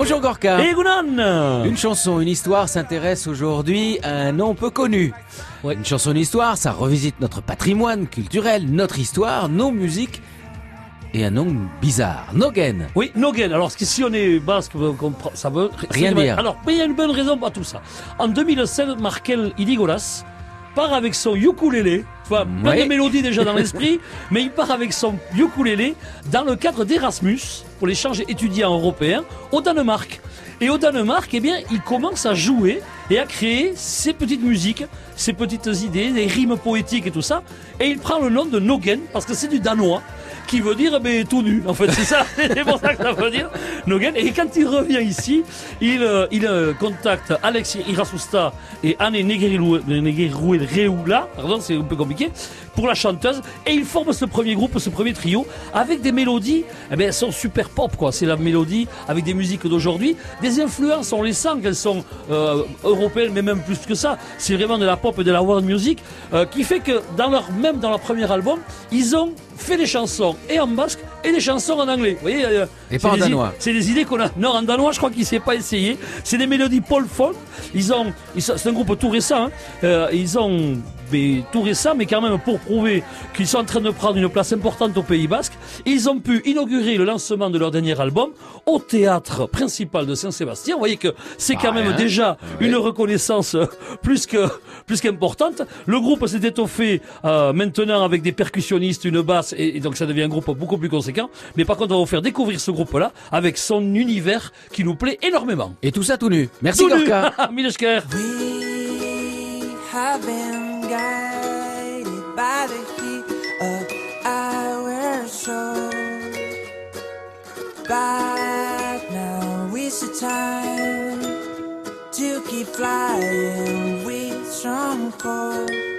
Bonjour Gorka. Et Gounan Une chanson, une histoire s'intéresse aujourd'hui à un nom peu connu. Ouais. Une chanson, une histoire, ça revisite notre patrimoine culturel, notre histoire, nos musiques et un nom bizarre, Nogen. Oui, Nogen. Alors, si on est basque, ça veut Rien dire. Alors, mais il y a une bonne raison pour tout ça. En 2016, Markel Idigoras part avec son ukulélé. Vois, plein Ouais. de mélodies déjà dans l'esprit, mais il part avec son ukulélé dans le cadre d'Erasmus pour l'échange étudiant européen au Danemark. Et au Danemark, eh bien, il commence à jouer et à créer ses petites musiques, ses petites idées, des rimes poétiques et tout ça. Et il prend le nom de Nogen parce que c'est du danois qui veut dire mais tout nu. En fait, c'est ça, c'est pour ça que ça veut dire Nogen. Et quand il revient ici, il, euh, il euh, contacte Alex Irasusta et Anne Negueruela, pardon, c'est un peu compliqué, pour la chanteuse. Et ils forment ce premier groupe, ce premier trio, avec des mélodies, eh ben, elles sont super pop, quoi. C'est la mélodie avec des musiques d'aujourd'hui. Des influences, on les sent qu'elles sont euh, européennes, mais même plus que ça. C'est vraiment de la pop et de la world music, euh, qui fait que dans leur, même dans leur premier album, ils ont fait des chansons et en basque et des chansons en anglais. Vous voyez, euh, Et pas en danois. C'est des idées qu'on a. Non, en danois, je crois qu'il s'est pas essayé. C'est des mélodies Paul folk. Ils ont, ils c'est un groupe tout récent. hein. Euh, ils ont, mais tout récent, mais quand même pour prouver qu'ils sont en train de prendre une place importante au Pays Basque. Ils ont pu inaugurer le lancement de leur dernier album au théâtre principal de Saint-Sébastien. Vous voyez que c'est quand Pas même déjà Ouais. une reconnaissance euh, plus que plus qu'importante. Le groupe s'est étoffé euh, maintenant avec des percussionnistes, une basse, et, et donc ça devient un groupe beaucoup plus conséquent. Mais par contre, on va vous faire découvrir ce groupe-là avec son univers qui nous plaît énormément. Et tout ça tout nu. Merci. Gorka. Milesker. We have been guided by the heat of our soul. But now is the time to keep flying with some cold.